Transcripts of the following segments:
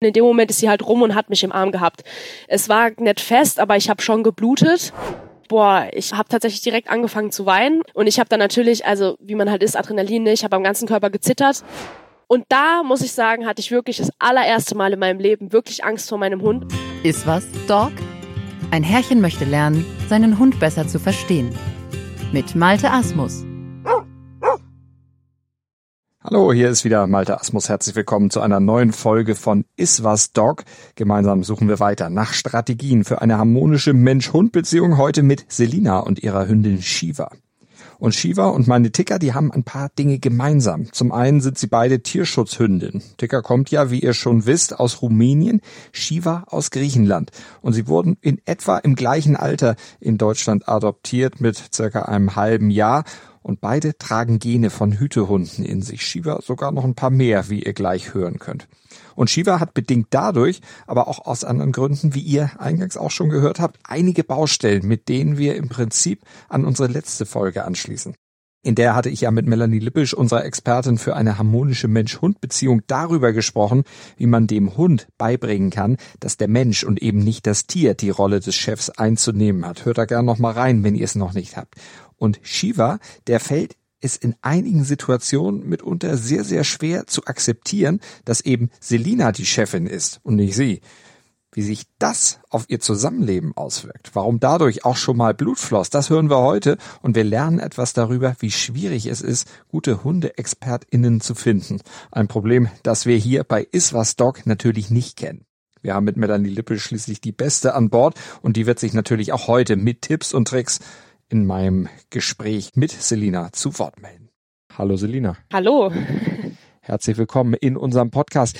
In dem Moment ist sie halt rum und hat mich im Arm gehabt. Es war nicht fest, aber ich habe schon geblutet. Boah, ich habe tatsächlich direkt angefangen zu weinen und ich habe dann natürlich, also wie man halt ist, Adrenalin, ne? ich habe am ganzen Körper gezittert. Und da muss ich sagen, hatte ich wirklich das allererste Mal in meinem Leben wirklich Angst vor meinem Hund. Ist was, Dog? Ein Herrchen möchte lernen, seinen Hund besser zu verstehen. Mit Malte Asmus. Hallo, hier ist wieder Malte Asmus. Herzlich willkommen zu einer neuen Folge von Iswas Dog. Gemeinsam suchen wir weiter nach Strategien für eine harmonische Mensch-Hund-Beziehung heute mit Selina und ihrer Hündin Shiva. Und Shiva und meine Ticker, die haben ein paar Dinge gemeinsam. Zum einen sind sie beide Tierschutzhündin. Ticker kommt ja, wie ihr schon wisst, aus Rumänien, Shiva aus Griechenland. Und sie wurden in etwa im gleichen Alter in Deutschland adoptiert mit circa einem halben Jahr und beide tragen Gene von Hütehunden in sich. Shiva sogar noch ein paar mehr, wie ihr gleich hören könnt. Und Shiva hat bedingt dadurch, aber auch aus anderen Gründen, wie ihr eingangs auch schon gehört habt, einige Baustellen, mit denen wir im Prinzip an unsere letzte Folge anschließen. In der hatte ich ja mit Melanie Lippisch, unserer Expertin für eine harmonische Mensch-Hund-Beziehung, darüber gesprochen, wie man dem Hund beibringen kann, dass der Mensch und eben nicht das Tier die Rolle des Chefs einzunehmen hat. Hört da gern noch mal rein, wenn ihr es noch nicht habt. Und Shiva, der fällt es in einigen Situationen mitunter sehr, sehr schwer zu akzeptieren, dass eben Selina die Chefin ist und nicht sie. Wie sich das auf ihr Zusammenleben auswirkt, warum dadurch auch schon mal Blut floss, das hören wir heute und wir lernen etwas darüber, wie schwierig es ist, gute HundeexpertInnen zu finden. Ein Problem, das wir hier bei Iswas Dog natürlich nicht kennen. Wir haben mit Melanie Lippe schließlich die Beste an Bord und die wird sich natürlich auch heute mit Tipps und Tricks in meinem Gespräch mit Selina zu Wort melden. Hallo Selina. Hallo. Herzlich willkommen in unserem Podcast.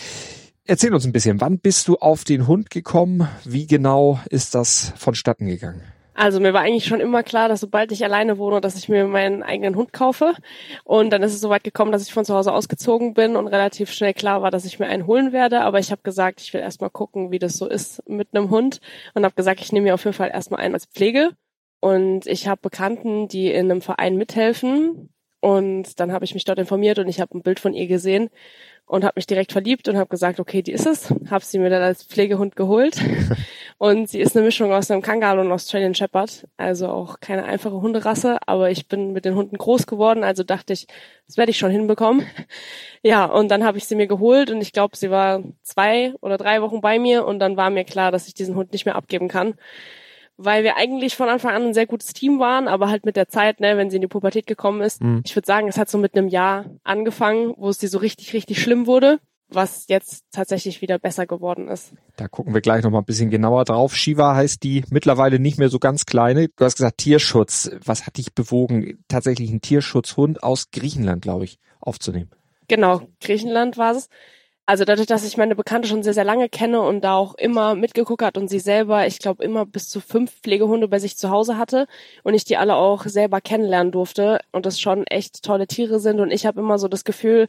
Erzähl uns ein bisschen, wann bist du auf den Hund gekommen? Wie genau ist das vonstatten gegangen? Also mir war eigentlich schon immer klar, dass sobald ich alleine wohne, dass ich mir meinen eigenen Hund kaufe. Und dann ist es soweit gekommen, dass ich von zu Hause ausgezogen bin und relativ schnell klar war, dass ich mir einen holen werde. Aber ich habe gesagt, ich will erstmal gucken, wie das so ist mit einem Hund. Und habe gesagt, ich nehme mir auf jeden Fall erstmal einen als Pflege. Und ich habe Bekannten, die in einem Verein mithelfen. Und dann habe ich mich dort informiert und ich habe ein Bild von ihr gesehen und habe mich direkt verliebt und habe gesagt, okay, die ist es. Habe sie mir dann als Pflegehund geholt. und sie ist eine Mischung aus einem Kangal und Australian Shepherd. Also auch keine einfache Hunderasse, aber ich bin mit den Hunden groß geworden, also dachte ich, das werde ich schon hinbekommen. Ja, und dann habe ich sie mir geholt und ich glaube, sie war zwei oder drei Wochen bei mir und dann war mir klar, dass ich diesen Hund nicht mehr abgeben kann weil wir eigentlich von Anfang an ein sehr gutes Team waren, aber halt mit der Zeit, ne, wenn sie in die Pubertät gekommen ist, mhm. ich würde sagen, es hat so mit einem Jahr angefangen, wo es dir so richtig, richtig schlimm wurde, was jetzt tatsächlich wieder besser geworden ist. Da gucken wir gleich noch mal ein bisschen genauer drauf. Shiva heißt die mittlerweile nicht mehr so ganz kleine. Du hast gesagt Tierschutz. Was hat dich bewogen, tatsächlich einen Tierschutzhund aus Griechenland, glaube ich, aufzunehmen? Genau, Griechenland war es. Also dadurch, dass ich meine Bekannte schon sehr, sehr lange kenne und da auch immer mitgeguckt hat und sie selber, ich glaube, immer bis zu fünf Pflegehunde bei sich zu Hause hatte und ich die alle auch selber kennenlernen durfte und das schon echt tolle Tiere sind und ich habe immer so das Gefühl,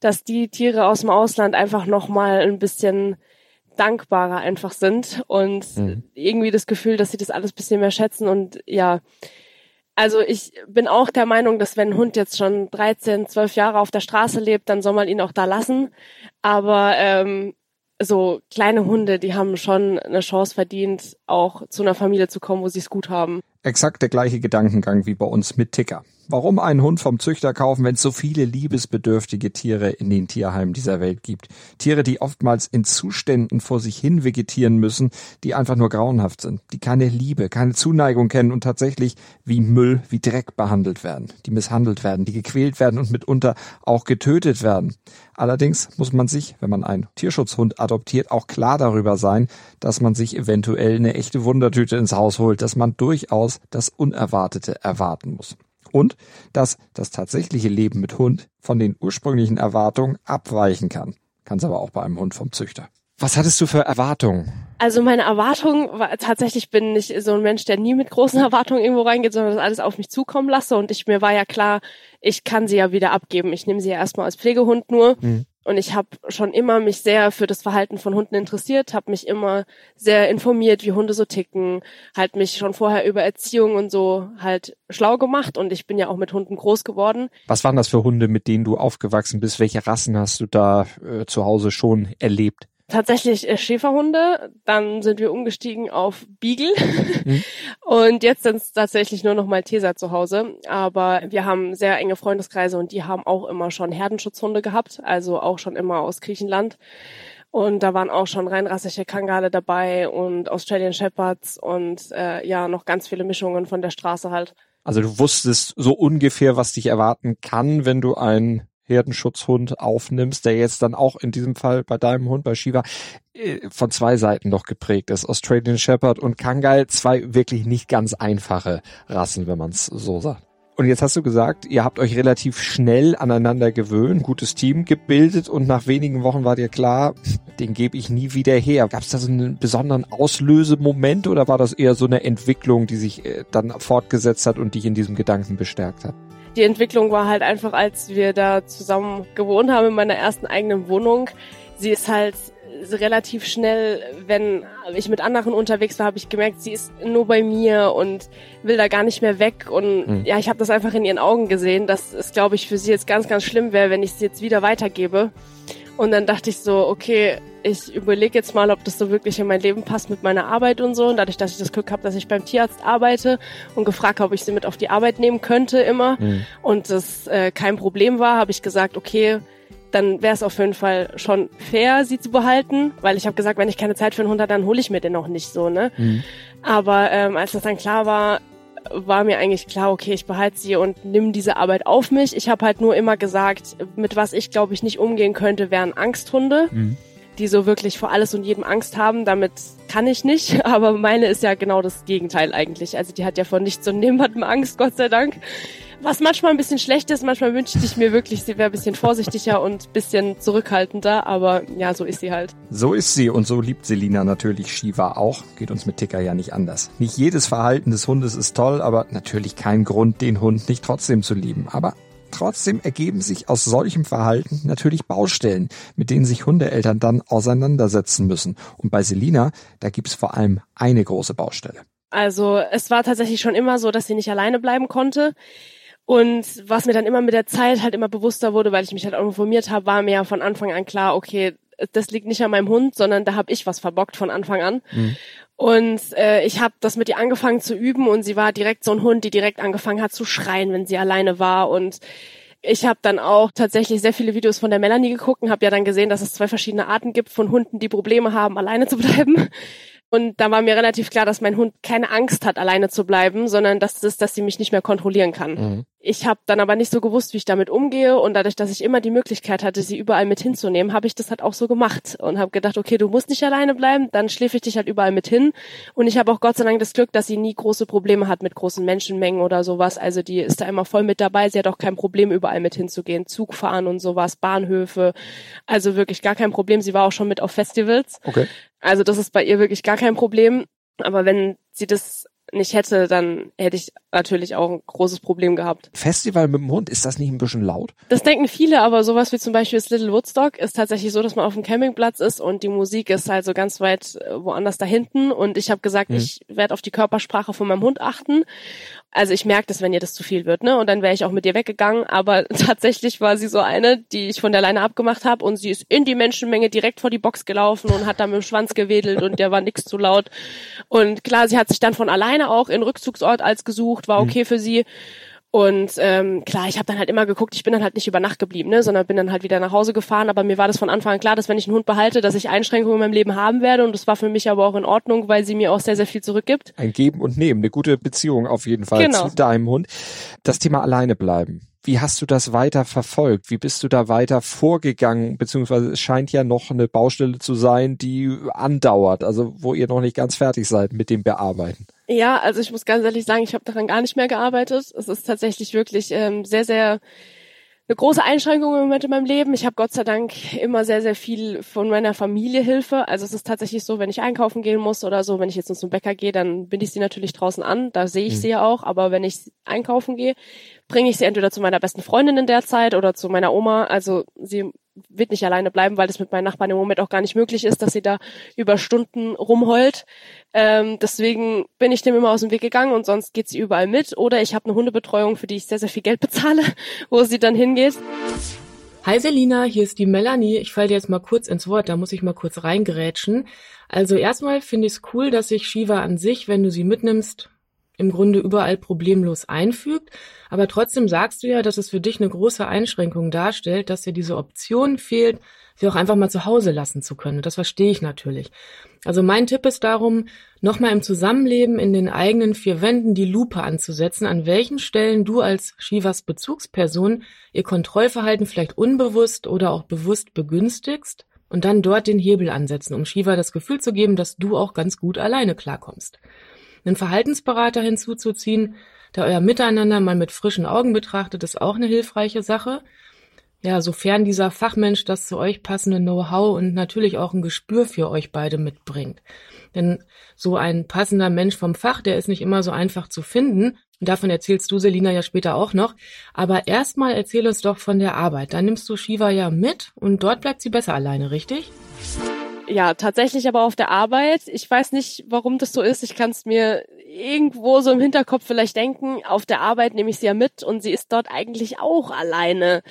dass die Tiere aus dem Ausland einfach nochmal ein bisschen dankbarer einfach sind und mhm. irgendwie das Gefühl, dass sie das alles bisschen mehr schätzen und ja, also ich bin auch der Meinung, dass wenn ein Hund jetzt schon 13, 12 Jahre auf der Straße lebt, dann soll man ihn auch da lassen. Aber ähm, so kleine Hunde, die haben schon eine Chance verdient, auch zu einer Familie zu kommen, wo sie es gut haben. Exakt der gleiche Gedankengang wie bei uns mit Ticker. Warum einen Hund vom Züchter kaufen, wenn es so viele liebesbedürftige Tiere in den Tierheimen dieser Welt gibt? Tiere, die oftmals in Zuständen vor sich hin vegetieren müssen, die einfach nur grauenhaft sind, die keine Liebe, keine Zuneigung kennen und tatsächlich wie Müll, wie Dreck behandelt werden, die misshandelt werden, die gequält werden und mitunter auch getötet werden. Allerdings muss man sich, wenn man einen Tierschutzhund adoptiert, auch klar darüber sein, dass man sich eventuell eine echte Wundertüte ins Haus holt, dass man durchaus das Unerwartete erwarten muss und dass das tatsächliche Leben mit Hund von den ursprünglichen Erwartungen abweichen kann. Kann es aber auch bei einem Hund vom Züchter. Was hattest du für Erwartungen? Also meine Erwartung war tatsächlich bin ich so ein Mensch, der nie mit großen Erwartungen irgendwo reingeht, sondern das alles auf mich zukommen lasse. Und ich mir war ja klar, ich kann sie ja wieder abgeben. Ich nehme sie ja erstmal als Pflegehund nur. Mhm. Und ich habe schon immer mich sehr für das Verhalten von Hunden interessiert, habe mich immer sehr informiert, wie Hunde so ticken, halt mich schon vorher über Erziehung und so halt schlau gemacht und ich bin ja auch mit Hunden groß geworden. Was waren das für Hunde, mit denen du aufgewachsen bist? Welche Rassen hast du da äh, zu Hause schon erlebt? Tatsächlich äh, Schäferhunde, dann sind wir umgestiegen auf Beagle mhm. und jetzt sind es tatsächlich nur noch Malteser zu Hause. Aber wir haben sehr enge Freundeskreise und die haben auch immer schon Herdenschutzhunde gehabt, also auch schon immer aus Griechenland. Und da waren auch schon reinrassige Kangale dabei und Australian Shepherds und äh, ja, noch ganz viele Mischungen von der Straße halt. Also du wusstest so ungefähr, was dich erwarten kann, wenn du einen Herdenschutzhund aufnimmst, der jetzt dann auch in diesem Fall bei deinem Hund, bei Shiva, äh, von zwei Seiten noch geprägt ist. Australian Shepherd und Kangal, zwei wirklich nicht ganz einfache Rassen, wenn man es so sagt. Und jetzt hast du gesagt, ihr habt euch relativ schnell aneinander gewöhnt, gutes Team gebildet und nach wenigen Wochen war dir klar, den gebe ich nie wieder her. Gab es da so einen besonderen Auslösemoment oder war das eher so eine Entwicklung, die sich äh, dann fortgesetzt hat und dich in diesem Gedanken bestärkt hat? Die Entwicklung war halt einfach, als wir da zusammen gewohnt haben in meiner ersten eigenen Wohnung. Sie ist halt relativ schnell, wenn ich mit anderen unterwegs war, habe ich gemerkt, sie ist nur bei mir und will da gar nicht mehr weg. Und mhm. ja, ich habe das einfach in ihren Augen gesehen, dass es, glaube ich, für sie jetzt ganz, ganz schlimm wäre, wenn ich sie jetzt wieder weitergebe. Und dann dachte ich so, okay, ich überlege jetzt mal, ob das so wirklich in mein Leben passt mit meiner Arbeit und so. Und dadurch, dass ich das Glück habe, dass ich beim Tierarzt arbeite und gefragt habe, ob ich sie mit auf die Arbeit nehmen könnte immer mhm. und das äh, kein Problem war, habe ich gesagt, okay, dann wäre es auf jeden Fall schon fair, sie zu behalten, weil ich habe gesagt, wenn ich keine Zeit für einen Hund habe, dann hole ich mir den auch nicht so, ne? Mhm. Aber ähm, als das dann klar war, war mir eigentlich klar, okay, ich behalte sie und nimm diese Arbeit auf mich. Ich habe halt nur immer gesagt, mit was ich glaube ich nicht umgehen könnte, wären Angsthunde. Mhm. Die so wirklich vor alles und jedem Angst haben, damit kann ich nicht. Aber meine ist ja genau das Gegenteil eigentlich. Also die hat ja vor nichts und niemandem Angst, Gott sei Dank. Was manchmal ein bisschen schlecht ist, manchmal wünschte ich mir wirklich, sie wäre ein bisschen vorsichtiger und ein bisschen zurückhaltender, aber ja, so ist sie halt. So ist sie und so liebt Selina natürlich Shiva auch. Geht uns mit Ticker ja nicht anders. Nicht jedes Verhalten des Hundes ist toll, aber natürlich kein Grund, den Hund nicht trotzdem zu lieben. Aber Trotzdem ergeben sich aus solchem Verhalten natürlich Baustellen, mit denen sich Hundeeltern dann auseinandersetzen müssen. Und bei Selina, da gibt's vor allem eine große Baustelle. Also es war tatsächlich schon immer so, dass sie nicht alleine bleiben konnte. Und was mir dann immer mit der Zeit halt immer bewusster wurde, weil ich mich halt auch informiert habe, war mir ja von Anfang an klar, okay, das liegt nicht an meinem Hund, sondern da habe ich was verbockt von Anfang an. Mhm. Und äh, ich habe das mit ihr angefangen zu üben und sie war direkt so ein Hund, die direkt angefangen hat zu schreien, wenn sie alleine war. Und ich habe dann auch tatsächlich sehr viele Videos von der Melanie geguckt und habe ja dann gesehen, dass es zwei verschiedene Arten gibt von Hunden, die Probleme haben, alleine zu bleiben. Und da war mir relativ klar, dass mein Hund keine Angst hat, alleine zu bleiben, sondern dass es, dass sie mich nicht mehr kontrollieren kann. Mhm. Ich habe dann aber nicht so gewusst, wie ich damit umgehe und dadurch, dass ich immer die Möglichkeit hatte, sie überall mit hinzunehmen, habe ich das halt auch so gemacht und habe gedacht, okay, du musst nicht alleine bleiben, dann schläfe ich dich halt überall mit hin. Und ich habe auch Gott sei Dank das Glück, dass sie nie große Probleme hat mit großen Menschenmengen oder sowas. Also die ist da immer voll mit dabei. Sie hat auch kein Problem, überall mit hinzugehen, Zug fahren und sowas, Bahnhöfe. Also wirklich gar kein Problem. Sie war auch schon mit auf Festivals. Okay. Also das ist bei ihr wirklich gar kein Problem. Aber wenn sie das nicht hätte, dann hätte ich natürlich auch ein großes Problem gehabt. Festival mit dem Hund, ist das nicht ein bisschen laut? Das denken viele, aber sowas wie zum Beispiel das Little Woodstock ist tatsächlich so, dass man auf dem Campingplatz ist und die Musik ist halt so ganz weit äh, woanders da hinten und ich habe gesagt, mhm. ich werde auf die Körpersprache von meinem Hund achten. Also ich merke das, wenn ihr das zu viel wird, ne? Und dann wäre ich auch mit ihr weggegangen, aber tatsächlich war sie so eine, die ich von der Leine abgemacht habe und sie ist in die Menschenmenge direkt vor die Box gelaufen und hat da mit dem Schwanz gewedelt und der war nix zu laut. Und klar, sie hat sich dann von alleine auch in Rückzugsort als gesucht, war okay mhm. für sie. Und ähm, klar, ich habe dann halt immer geguckt, ich bin dann halt nicht über Nacht geblieben, ne, sondern bin dann halt wieder nach Hause gefahren. Aber mir war das von Anfang an klar, dass wenn ich einen Hund behalte, dass ich Einschränkungen in meinem Leben haben werde. Und das war für mich aber auch in Ordnung, weil sie mir auch sehr, sehr viel zurückgibt. Ein Geben und Nehmen, eine gute Beziehung auf jeden Fall genau. zu deinem Hund. Das Thema alleine bleiben. Wie hast du das weiter verfolgt? Wie bist du da weiter vorgegangen? Beziehungsweise es scheint ja noch eine Baustelle zu sein, die andauert, also wo ihr noch nicht ganz fertig seid mit dem Bearbeiten. Ja, also ich muss ganz ehrlich sagen, ich habe daran gar nicht mehr gearbeitet. Es ist tatsächlich wirklich ähm, sehr, sehr eine große Einschränkung im Moment in meinem Leben. Ich habe Gott sei Dank immer sehr, sehr viel von meiner Familie Hilfe. Also es ist tatsächlich so, wenn ich einkaufen gehen muss oder so, wenn ich jetzt zum Bäcker gehe, dann bin ich sie natürlich draußen an. Da sehe ich mhm. sie ja auch. Aber wenn ich einkaufen gehe, bringe ich sie entweder zu meiner besten Freundin in der Zeit oder zu meiner Oma. Also sie wird nicht alleine bleiben, weil das mit meinen Nachbarn im Moment auch gar nicht möglich ist, dass sie da über Stunden rumheult. Ähm, deswegen bin ich dem immer aus dem Weg gegangen und sonst geht sie überall mit. Oder ich habe eine Hundebetreuung, für die ich sehr, sehr viel Geld bezahle, wo sie dann hingeht. Hi Selina, hier ist die Melanie. Ich falle dir jetzt mal kurz ins Wort, da muss ich mal kurz reingerätschen. Also erstmal finde ich es cool, dass sich Shiva an sich, wenn du sie mitnimmst, im Grunde überall problemlos einfügt. Aber trotzdem sagst du ja, dass es für dich eine große Einschränkung darstellt, dass dir diese Option fehlt, sie auch einfach mal zu Hause lassen zu können. Das verstehe ich natürlich. Also mein Tipp ist darum, nochmal im Zusammenleben in den eigenen vier Wänden die Lupe anzusetzen, an welchen Stellen du als Shivas Bezugsperson ihr Kontrollverhalten vielleicht unbewusst oder auch bewusst begünstigst und dann dort den Hebel ansetzen, um Shiva das Gefühl zu geben, dass du auch ganz gut alleine klarkommst. Einen Verhaltensberater hinzuzuziehen, der euer Miteinander mal mit frischen Augen betrachtet, ist auch eine hilfreiche Sache ja, sofern dieser Fachmensch das zu euch passende Know-how und natürlich auch ein Gespür für euch beide mitbringt. Denn so ein passender Mensch vom Fach, der ist nicht immer so einfach zu finden. Und davon erzählst du, Selina, ja später auch noch. Aber erstmal erzähl uns doch von der Arbeit. Da nimmst du Shiva ja mit und dort bleibt sie besser alleine, richtig? Ja, tatsächlich aber auf der Arbeit. Ich weiß nicht, warum das so ist. Ich kann es mir irgendwo so im Hinterkopf vielleicht denken. Auf der Arbeit nehme ich sie ja mit und sie ist dort eigentlich auch alleine.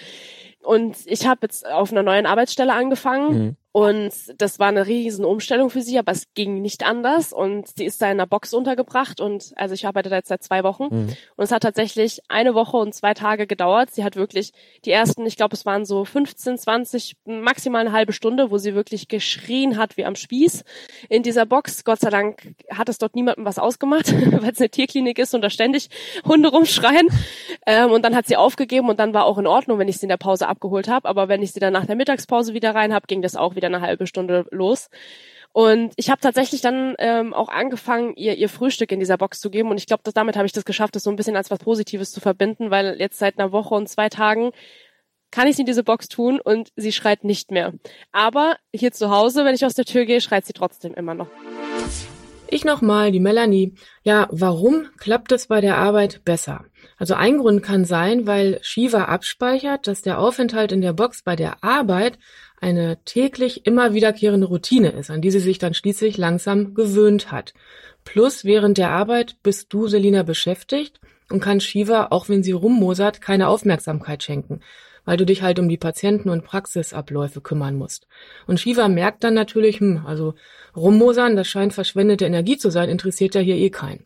Und ich habe jetzt auf einer neuen Arbeitsstelle angefangen mhm. Und das war eine riesen Umstellung für sie, aber es ging nicht anders. Und sie ist da in einer Box untergebracht. Und also ich arbeite da jetzt seit zwei Wochen. Mhm. Und es hat tatsächlich eine Woche und zwei Tage gedauert. Sie hat wirklich die ersten, ich glaube, es waren so 15, 20, maximal eine halbe Stunde, wo sie wirklich geschrien hat wie am Spieß in dieser Box. Gott sei Dank hat es dort niemandem was ausgemacht, weil es eine Tierklinik ist und da ständig Hunde rumschreien. Ähm, und dann hat sie aufgegeben und dann war auch in Ordnung, wenn ich sie in der Pause abgeholt habe. Aber wenn ich sie dann nach der Mittagspause wieder rein habe, ging das auch wieder wieder eine halbe Stunde los. Und ich habe tatsächlich dann ähm, auch angefangen, ihr, ihr Frühstück in dieser Box zu geben. Und ich glaube, damit habe ich das geschafft, das so ein bisschen als was Positives zu verbinden, weil jetzt seit einer Woche und zwei Tagen kann ich sie in diese Box tun und sie schreit nicht mehr. Aber hier zu Hause, wenn ich aus der Tür gehe, schreit sie trotzdem immer noch. Ich nochmal, die Melanie. Ja, warum klappt es bei der Arbeit besser? Also ein Grund kann sein, weil Shiva abspeichert, dass der Aufenthalt in der Box bei der Arbeit eine täglich immer wiederkehrende Routine ist, an die sie sich dann schließlich langsam gewöhnt hat. Plus während der Arbeit bist du, Selina, beschäftigt und kann Shiva, auch wenn sie rummosert, keine Aufmerksamkeit schenken, weil du dich halt um die Patienten- und Praxisabläufe kümmern musst. Und Shiva merkt dann natürlich, hm, also rummosern, das scheint verschwendete Energie zu sein, interessiert ja hier eh keinen.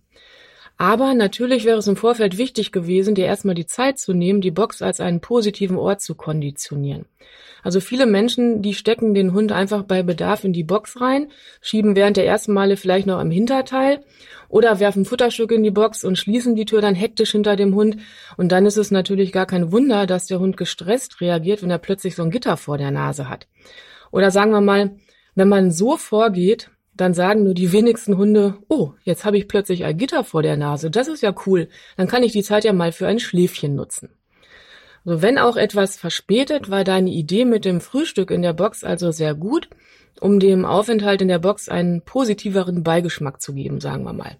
Aber natürlich wäre es im Vorfeld wichtig gewesen, dir erstmal die Zeit zu nehmen, die Box als einen positiven Ort zu konditionieren. Also viele Menschen, die stecken den Hund einfach bei Bedarf in die Box rein, schieben während der ersten Male vielleicht noch am Hinterteil oder werfen Futterstücke in die Box und schließen die Tür dann hektisch hinter dem Hund. Und dann ist es natürlich gar kein Wunder, dass der Hund gestresst reagiert, wenn er plötzlich so ein Gitter vor der Nase hat. Oder sagen wir mal, wenn man so vorgeht, dann sagen nur die wenigsten Hunde, oh, jetzt habe ich plötzlich ein Gitter vor der Nase, das ist ja cool, dann kann ich die Zeit ja mal für ein Schläfchen nutzen. Also wenn auch etwas verspätet, war deine Idee mit dem Frühstück in der Box also sehr gut, um dem Aufenthalt in der Box einen positiveren Beigeschmack zu geben, sagen wir mal.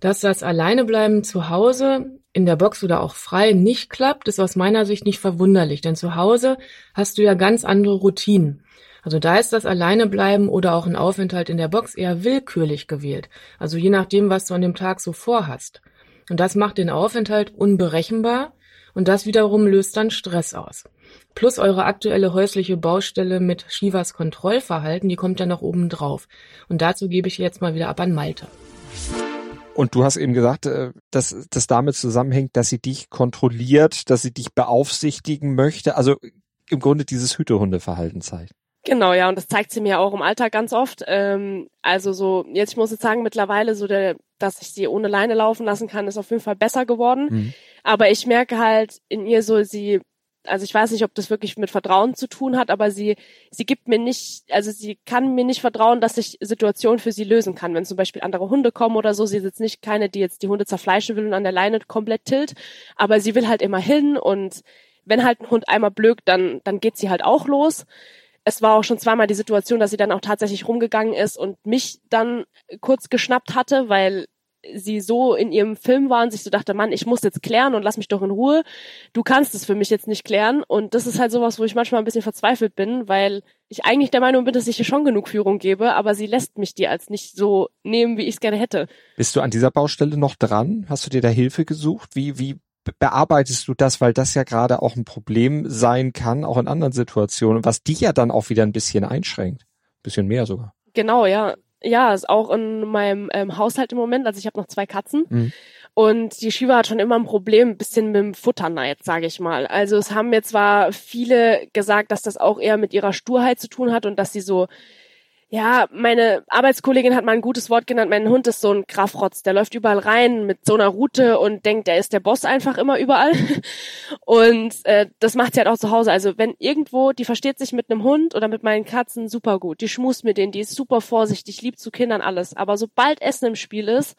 Dass das Alleinebleiben zu Hause, in der Box oder auch frei nicht klappt, ist aus meiner Sicht nicht verwunderlich, denn zu Hause hast du ja ganz andere Routinen. Also da ist das Alleinebleiben oder auch ein Aufenthalt in der Box eher willkürlich gewählt. Also je nachdem, was du an dem Tag so vorhast. Und das macht den Aufenthalt unberechenbar und das wiederum löst dann Stress aus. Plus eure aktuelle häusliche Baustelle mit Shivas Kontrollverhalten, die kommt ja noch oben drauf. Und dazu gebe ich jetzt mal wieder ab an Malte. Und du hast eben gesagt, äh, dass das damit zusammenhängt, dass sie dich kontrolliert, dass sie dich beaufsichtigen möchte. Also im Grunde dieses Hütehundeverhalten zeigt. Genau, ja, und das zeigt sie mir auch im Alltag ganz oft. Ähm, also so, jetzt ich muss jetzt sagen, mittlerweile so der, dass ich sie ohne Leine laufen lassen kann, ist auf jeden Fall besser geworden. Mhm. Aber ich merke halt in ihr so, sie, also ich weiß nicht, ob das wirklich mit Vertrauen zu tun hat, aber sie, sie gibt mir nicht, also sie kann mir nicht vertrauen, dass ich Situationen für sie lösen kann. Wenn zum Beispiel andere Hunde kommen oder so, sie ist jetzt nicht keine, die jetzt die Hunde zerfleischen will und an der Leine komplett tilt, aber sie will halt immer hin und wenn halt ein Hund einmal blökt, dann, dann geht sie halt auch los es war auch schon zweimal die Situation, dass sie dann auch tatsächlich rumgegangen ist und mich dann kurz geschnappt hatte, weil sie so in ihrem Film war und sich so dachte, Mann, ich muss jetzt klären und lass mich doch in Ruhe. Du kannst es für mich jetzt nicht klären. Und das ist halt sowas, wo ich manchmal ein bisschen verzweifelt bin, weil ich eigentlich der Meinung bin, dass ich ihr schon genug Führung gebe, aber sie lässt mich die als nicht so nehmen, wie ich es gerne hätte. Bist du an dieser Baustelle noch dran? Hast du dir da Hilfe gesucht? Wie, wie bearbeitest du das, weil das ja gerade auch ein Problem sein kann, auch in anderen Situationen, was dich ja dann auch wieder ein bisschen einschränkt. Ein bisschen mehr sogar. Genau, ja. Ja, ist auch in meinem ähm, Haushalt im Moment. Also ich habe noch zwei Katzen. Mhm. Und die Shiva hat schon immer ein Problem, ein bisschen mit dem Futterneid, sage ich mal. Also es haben mir zwar viele gesagt, dass das auch eher mit ihrer Sturheit zu tun hat und dass sie so ja, meine Arbeitskollegin hat mal ein gutes Wort genannt. Mein Hund ist so ein Grafrotz. Der läuft überall rein mit so einer Route und denkt, der ist der Boss einfach immer überall. Und äh, das macht sie halt auch zu Hause. Also wenn irgendwo, die versteht sich mit einem Hund oder mit meinen Katzen super gut. Die schmust mit denen, die ist super vorsichtig, lieb zu Kindern, alles. Aber sobald Essen im Spiel ist,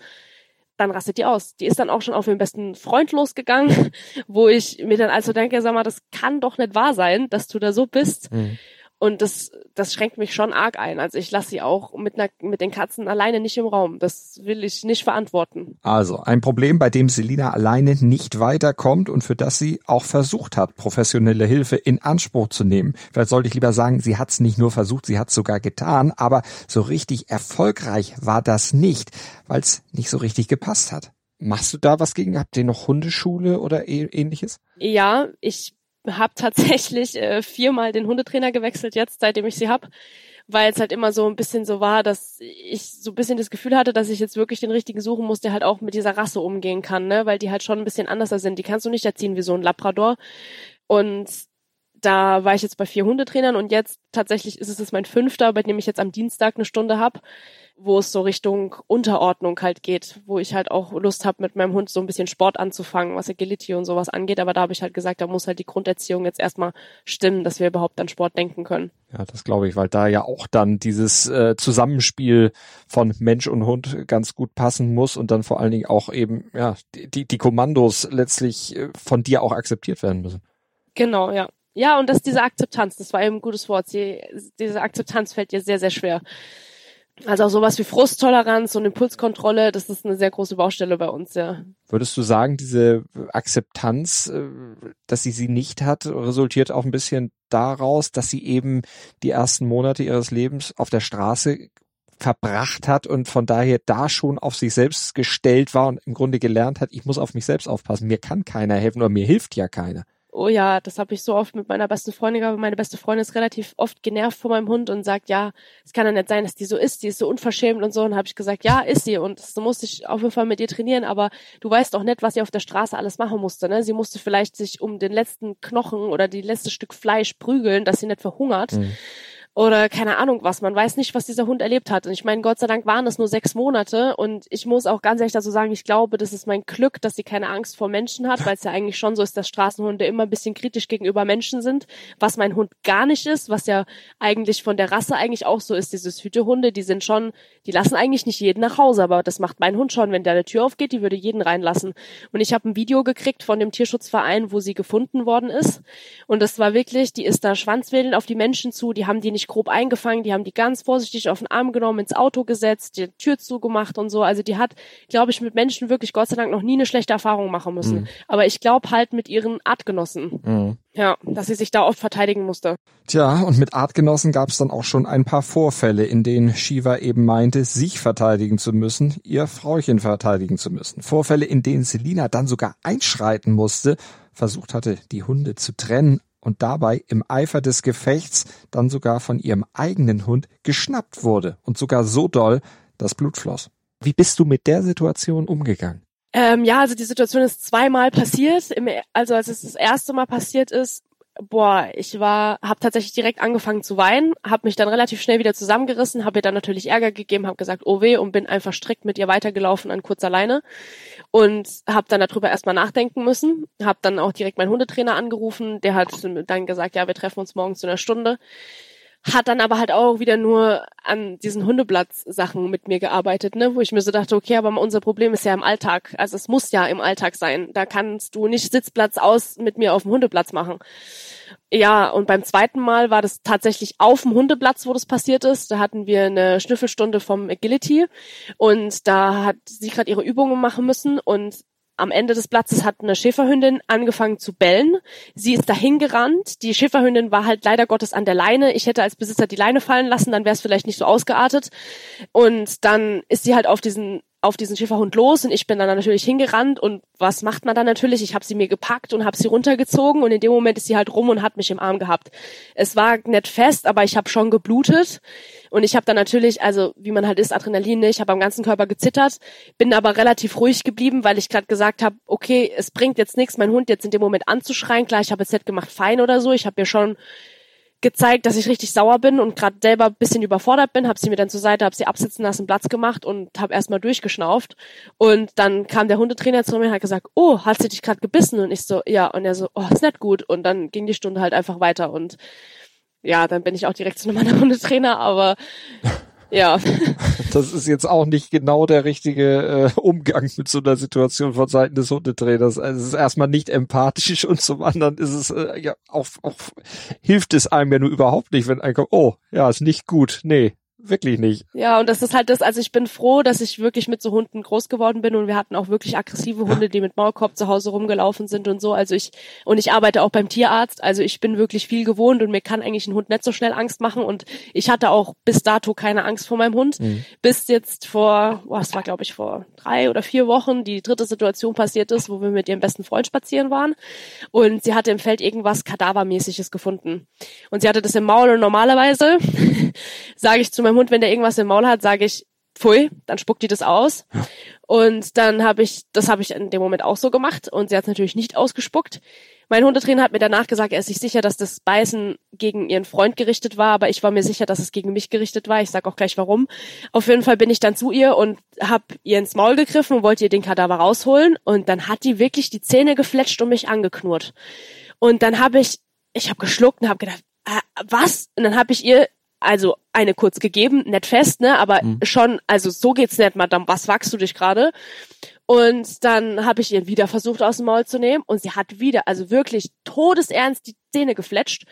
dann rastet die aus. Die ist dann auch schon auf ihren besten Freund losgegangen, wo ich mir dann also denke, sag mal, das kann doch nicht wahr sein, dass du da so bist. Mhm. Und das, das schränkt mich schon arg ein. Also ich lasse sie auch mit, einer, mit den Katzen alleine nicht im Raum. Das will ich nicht verantworten. Also ein Problem, bei dem Selina alleine nicht weiterkommt und für das sie auch versucht hat, professionelle Hilfe in Anspruch zu nehmen. Vielleicht sollte ich lieber sagen, sie hat es nicht nur versucht, sie hat es sogar getan, aber so richtig erfolgreich war das nicht, weil es nicht so richtig gepasst hat. Machst du da was gegen? Habt ihr noch Hundeschule oder ähnliches? Ja, ich habe tatsächlich äh, viermal den Hundetrainer gewechselt jetzt, seitdem ich sie hab, weil es halt immer so ein bisschen so war, dass ich so ein bisschen das Gefühl hatte, dass ich jetzt wirklich den richtigen suchen muss, der halt auch mit dieser Rasse umgehen kann, ne, weil die halt schon ein bisschen anders sind. Die kannst du nicht erziehen wie so ein Labrador. Und da war ich jetzt bei vier Hundetrainern und jetzt tatsächlich ist es mein fünfter, bei dem ich jetzt am Dienstag eine Stunde hab wo es so Richtung Unterordnung halt geht, wo ich halt auch Lust habe, mit meinem Hund so ein bisschen Sport anzufangen, was Agility und sowas angeht. Aber da habe ich halt gesagt, da muss halt die Grunderziehung jetzt erstmal stimmen, dass wir überhaupt an Sport denken können. Ja, das glaube ich, weil da ja auch dann dieses äh, Zusammenspiel von Mensch und Hund ganz gut passen muss und dann vor allen Dingen auch eben, ja, die, die Kommandos letztlich äh, von dir auch akzeptiert werden müssen. Genau, ja. Ja, und das diese Akzeptanz, das war eben ein gutes Wort. Sie, diese Akzeptanz fällt dir sehr, sehr schwer. Also auch sowas wie Frusttoleranz und Impulskontrolle, das ist eine sehr große Baustelle bei uns, ja. Würdest du sagen, diese Akzeptanz, äh, dass sie sie nicht hat, resultiert auch ein bisschen daraus, dass sie eben die ersten Monate ihres Lebens auf der Straße verbracht hat und von daher da schon auf sich selbst gestellt war und im Grunde gelernt hat, ich muss auf mich selbst aufpassen, mir kann keiner helfen oder mir hilft ja keiner oh ja, das habe ich so oft mit meiner besten Freundin gehabt. Meine beste Freundin ist relativ oft genervt von meinem Hund und sagt, ja, es kann ja nicht sein, dass die so ist, die ist so unverschämt und so. Und habe ich gesagt, ja, ist sie und so musste ich auf jeden Fall mit ihr trainieren, aber du weißt auch nicht, was sie auf der Straße alles machen musste. Ne? Sie musste vielleicht sich um den letzten Knochen oder die letzte Stück Fleisch prügeln, dass sie nicht verhungert. Mhm oder keine Ahnung was. Man weiß nicht, was dieser Hund erlebt hat. Und ich meine, Gott sei Dank waren es nur sechs Monate. Und ich muss auch ganz ehrlich dazu sagen, ich glaube, das ist mein Glück, dass sie keine Angst vor Menschen hat, weil es ja eigentlich schon so ist, dass Straßenhunde immer ein bisschen kritisch gegenüber Menschen sind, was mein Hund gar nicht ist, was ja eigentlich von der Rasse eigentlich auch so ist. Diese Hütehunde, die sind schon, die lassen eigentlich nicht jeden nach Hause, aber das macht mein Hund schon. Wenn da eine Tür aufgeht, die würde jeden reinlassen. Und ich habe ein Video gekriegt von dem Tierschutzverein, wo sie gefunden worden ist. Und das war wirklich, die ist da schwanzwedelnd auf die Menschen zu, die haben die nicht grob eingefangen, die haben die ganz vorsichtig auf den Arm genommen, ins Auto gesetzt, die Tür zugemacht und so. Also die hat, glaube ich, mit Menschen wirklich Gott sei Dank noch nie eine schlechte Erfahrung machen müssen. Mhm. Aber ich glaube halt mit ihren Artgenossen. Mhm. Ja, dass sie sich da oft verteidigen musste. Tja, und mit Artgenossen gab es dann auch schon ein paar Vorfälle, in denen Shiva eben meinte, sich verteidigen zu müssen, ihr Frauchen verteidigen zu müssen. Vorfälle, in denen Selina dann sogar einschreiten musste, versucht hatte, die Hunde zu trennen, und dabei im Eifer des Gefechts dann sogar von ihrem eigenen Hund geschnappt wurde und sogar so doll, dass Blut floss. Wie bist du mit der Situation umgegangen? Ähm, ja, also die Situation ist zweimal passiert. Im, also als es das erste Mal passiert ist, boah, ich war, habe tatsächlich direkt angefangen zu weinen, habe mich dann relativ schnell wieder zusammengerissen, habe ihr dann natürlich Ärger gegeben, habe gesagt, oh weh und bin einfach strikt mit ihr weitergelaufen an kurzer Leine und habe dann darüber erstmal nachdenken müssen, habe dann auch direkt meinen Hundetrainer angerufen, der hat dann gesagt, ja, wir treffen uns morgen zu einer Stunde hat dann aber halt auch wieder nur an diesen Hundeplatz-Sachen mit mir gearbeitet, ne, wo ich mir so dachte, okay, aber unser Problem ist ja im Alltag. Also es muss ja im Alltag sein. Da kannst du nicht Sitzplatz aus mit mir auf dem Hundeplatz machen. Ja, und beim zweiten Mal war das tatsächlich auf dem Hundeplatz, wo das passiert ist. Da hatten wir eine Schnüffelstunde vom Agility und da hat sie gerade ihre Übungen machen müssen und am Ende des Platzes hat eine Schäferhündin angefangen zu bellen. Sie ist dahin gerannt. Die Schäferhündin war halt leider Gottes an der Leine. Ich hätte als Besitzer die Leine fallen lassen, dann wäre es vielleicht nicht so ausgeartet. Und dann ist sie halt auf diesen auf diesen Schäferhund los und ich bin dann natürlich hingerannt und was macht man dann natürlich? Ich habe sie mir gepackt und habe sie runtergezogen und in dem Moment ist sie halt rum und hat mich im Arm gehabt. Es war nicht fest, aber ich habe schon geblutet und ich habe dann natürlich, also wie man halt ist, Adrenalin, ne? ich habe am ganzen Körper gezittert, bin aber relativ ruhig geblieben, weil ich gerade gesagt habe, okay, es bringt jetzt nichts, mein Hund jetzt in dem Moment anzuschreien. Klar, ich habe jetzt nicht gemacht, fein oder so. Ich habe mir schon gezeigt, dass ich richtig sauer bin und gerade selber ein bisschen überfordert bin, habe sie mir dann zur Seite, habe sie absitzen lassen, Platz gemacht und habe erstmal durchgeschnauft. Und dann kam der Hundetrainer zu mir und hat gesagt, oh, hat sie dich gerade gebissen? Und ich so, ja. Und er so, oh, ist nicht gut. Und dann ging die Stunde halt einfach weiter. Und ja, dann bin ich auch direkt zu anderen Hundetrainer, aber ja. Das ist jetzt auch nicht genau der richtige äh, Umgang mit so einer Situation von Seiten des Hundetrainers. Also es ist erstmal nicht empathisch und zum anderen ist es äh, ja auch, auch hilft es einem ja nur überhaupt nicht, wenn ein kommt, oh, ja, ist nicht gut. Nee, wirklich nicht. Ja, und das ist halt das, also ich bin froh, dass ich wirklich mit so Hunden groß geworden bin und wir hatten auch wirklich aggressive Hunde, die mit Maulkorb zu Hause rumgelaufen sind und so. Also ich, und ich arbeite auch beim Tierarzt, also ich bin wirklich viel gewohnt und mir kann eigentlich ein Hund nicht so schnell Angst machen und ich hatte auch bis dato keine Angst vor meinem Hund. Mhm. Bis jetzt vor, boah, es war glaube ich vor drei oder vier Wochen die dritte Situation passiert ist, wo wir mit ihrem besten Freund spazieren waren und sie hatte im Feld irgendwas Kadavermäßiges gefunden. Und sie hatte das im Maul und normalerweise sage ich zu meinem Hund, wenn der irgendwas im Maul hat, sage ich, pfui, dann spuckt die das aus. Und dann habe ich, das habe ich in dem Moment auch so gemacht und sie hat es natürlich nicht ausgespuckt. Mein Hundetrainer hat mir danach gesagt, er ist sich sicher, dass das Beißen gegen ihren Freund gerichtet war, aber ich war mir sicher, dass es gegen mich gerichtet war. Ich sag auch gleich warum. Auf jeden Fall bin ich dann zu ihr und hab ihr ins Maul gegriffen und wollte ihr den Kadaver rausholen und dann hat die wirklich die Zähne gefletscht und mich angeknurrt. Und dann habe ich, ich habe geschluckt und habe gedacht, äh, was? Und dann habe ich ihr also eine kurz gegeben, nicht fest, ne, aber mhm. schon, also so geht's nicht, Madame, was wachst du dich gerade? Und dann habe ich ihn wieder versucht aus dem Maul zu nehmen und sie hat wieder, also wirklich todesernst die Zähne gefletscht.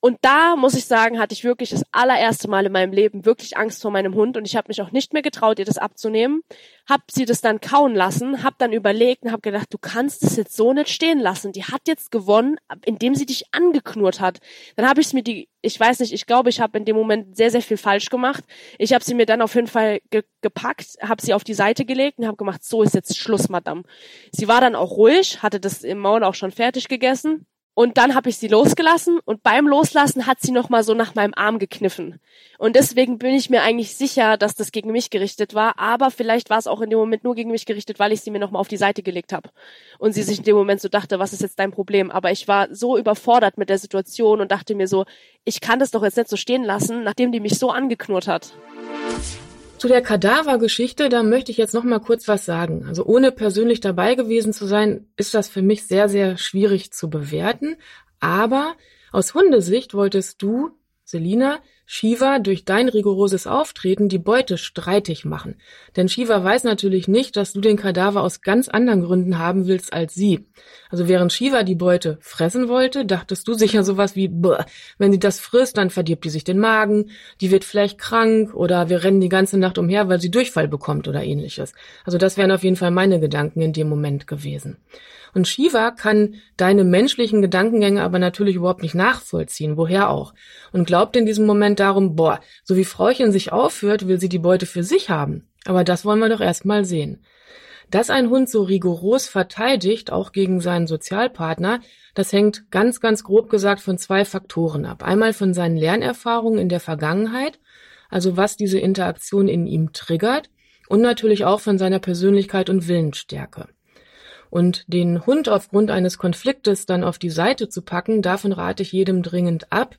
Und da muss ich sagen, hatte ich wirklich das allererste Mal in meinem Leben wirklich Angst vor meinem Hund und ich habe mich auch nicht mehr getraut, ihr das abzunehmen. Hab sie das dann kauen lassen, hab dann überlegt und hab gedacht, du kannst es jetzt so nicht stehen lassen. Die hat jetzt gewonnen, indem sie dich angeknurrt hat. Dann habe ich mir die, ich weiß nicht, ich glaube, ich habe in dem Moment sehr sehr viel falsch gemacht. Ich habe sie mir dann auf jeden Fall ge gepackt, habe sie auf die Seite gelegt und habe gemacht, so ist jetzt Schluss, Madame. Sie war dann auch ruhig, hatte das im Maul auch schon fertig gegessen und dann habe ich sie losgelassen und beim Loslassen hat sie noch mal so nach meinem Arm gekniffen. Und deswegen bin ich mir eigentlich sicher, dass das gegen mich gerichtet war. Aber vielleicht war es auch in dem Moment nur gegen mich gerichtet, weil ich sie mir noch mal auf die Seite gelegt habe. Und sie sich in dem Moment so dachte, was ist jetzt dein Problem? Aber ich war so überfordert mit der Situation und dachte mir so, ich kann das doch jetzt nicht so stehen lassen, nachdem die mich so angeknurrt hat. Zu der Kadavergeschichte, da möchte ich jetzt noch mal kurz was sagen. Also ohne persönlich dabei gewesen zu sein, ist das für mich sehr, sehr schwierig zu bewerten. Aber aus Hundesicht wolltest du, Selina, Shiva durch dein rigoroses Auftreten die Beute streitig machen. Denn Shiva weiß natürlich nicht, dass du den Kadaver aus ganz anderen Gründen haben willst als sie. Also während Shiva die Beute fressen wollte, dachtest du sicher sowas wie, wenn sie das frisst, dann verdirbt die sich den Magen, die wird vielleicht krank oder wir rennen die ganze Nacht umher, weil sie Durchfall bekommt oder ähnliches. Also das wären auf jeden Fall meine Gedanken in dem Moment gewesen. Und Shiva kann deine menschlichen Gedankengänge aber natürlich überhaupt nicht nachvollziehen, woher auch. Und glaubt in diesem Moment darum, boah, so wie Frauchen sich aufführt, will sie die Beute für sich haben. Aber das wollen wir doch erst mal sehen. Dass ein Hund so rigoros verteidigt, auch gegen seinen Sozialpartner, das hängt ganz, ganz grob gesagt von zwei Faktoren ab. Einmal von seinen Lernerfahrungen in der Vergangenheit, also was diese Interaktion in ihm triggert, und natürlich auch von seiner Persönlichkeit und Willensstärke. Und den Hund aufgrund eines Konfliktes dann auf die Seite zu packen, davon rate ich jedem dringend ab,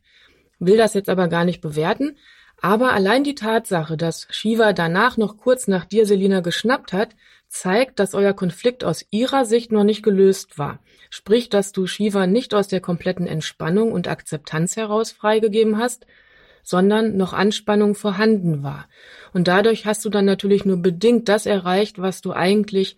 will das jetzt aber gar nicht bewerten. Aber allein die Tatsache, dass Shiva danach noch kurz nach dir, Selina, geschnappt hat, zeigt, dass euer Konflikt aus ihrer Sicht noch nicht gelöst war. Sprich, dass du Shiva nicht aus der kompletten Entspannung und Akzeptanz heraus freigegeben hast, sondern noch Anspannung vorhanden war. Und dadurch hast du dann natürlich nur bedingt das erreicht, was du eigentlich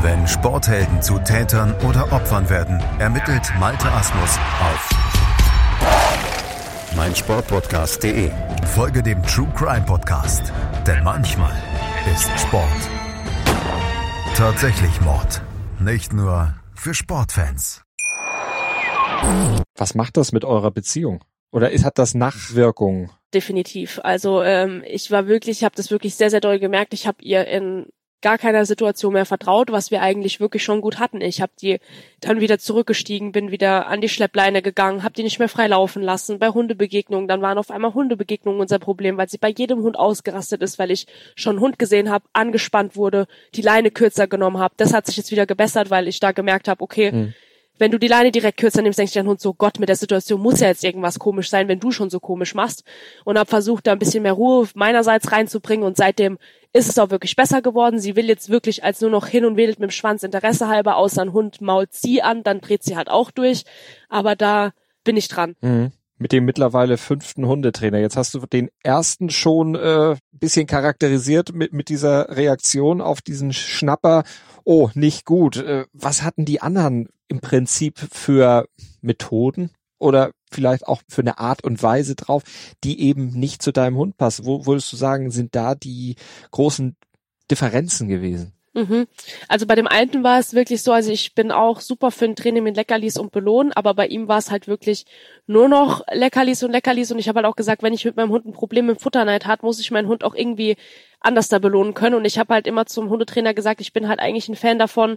Wenn Sporthelden zu Tätern oder Opfern werden, ermittelt Malte Asmus auf meinsportpodcast.de. Folge dem True Crime Podcast, denn manchmal ist Sport tatsächlich Mord. Nicht nur für Sportfans. Was macht das mit eurer Beziehung? Oder ist, hat das Nachwirkungen? Definitiv. Also ähm, ich war wirklich, ich habe das wirklich sehr, sehr doll gemerkt. Ich habe ihr in gar keiner Situation mehr vertraut, was wir eigentlich wirklich schon gut hatten. Ich habe die dann wieder zurückgestiegen, bin wieder an die Schleppleine gegangen, habe die nicht mehr frei laufen lassen. Bei Hundebegegnungen, dann waren auf einmal Hundebegegnungen unser Problem, weil sie bei jedem Hund ausgerastet ist, weil ich schon einen Hund gesehen habe, angespannt wurde, die Leine kürzer genommen habe. Das hat sich jetzt wieder gebessert, weil ich da gemerkt habe, okay, hm wenn du die Leine direkt kürzer nimmst, denkst du dein Hund so, Gott, mit der Situation muss ja jetzt irgendwas komisch sein, wenn du schon so komisch machst. Und habe versucht, da ein bisschen mehr Ruhe meinerseits reinzubringen und seitdem ist es auch wirklich besser geworden. Sie will jetzt wirklich als nur noch hin und wedelt mit dem Schwanz Interesse halber, außer ein Hund mault sie an, dann dreht sie halt auch durch. Aber da bin ich dran. Mhm. Mit dem mittlerweile fünften Hundetrainer. Jetzt hast du den ersten schon äh, bisschen charakterisiert mit, mit dieser Reaktion auf diesen Schnapper. Oh, nicht gut. Äh, was hatten die anderen im Prinzip für Methoden oder vielleicht auch für eine Art und Weise drauf, die eben nicht zu deinem Hund passt? Wo würdest du sagen, sind da die großen Differenzen gewesen? Mhm. Also bei dem Alten war es wirklich so, also ich bin auch super für ein Training mit Leckerlis und Belohnen, aber bei ihm war es halt wirklich nur noch Leckerlis und Leckerlis und ich habe halt auch gesagt, wenn ich mit meinem Hund ein Problem mit Futterneid hat, muss ich meinen Hund auch irgendwie anders da belohnen können und ich habe halt immer zum Hundetrainer gesagt, ich bin halt eigentlich ein Fan davon,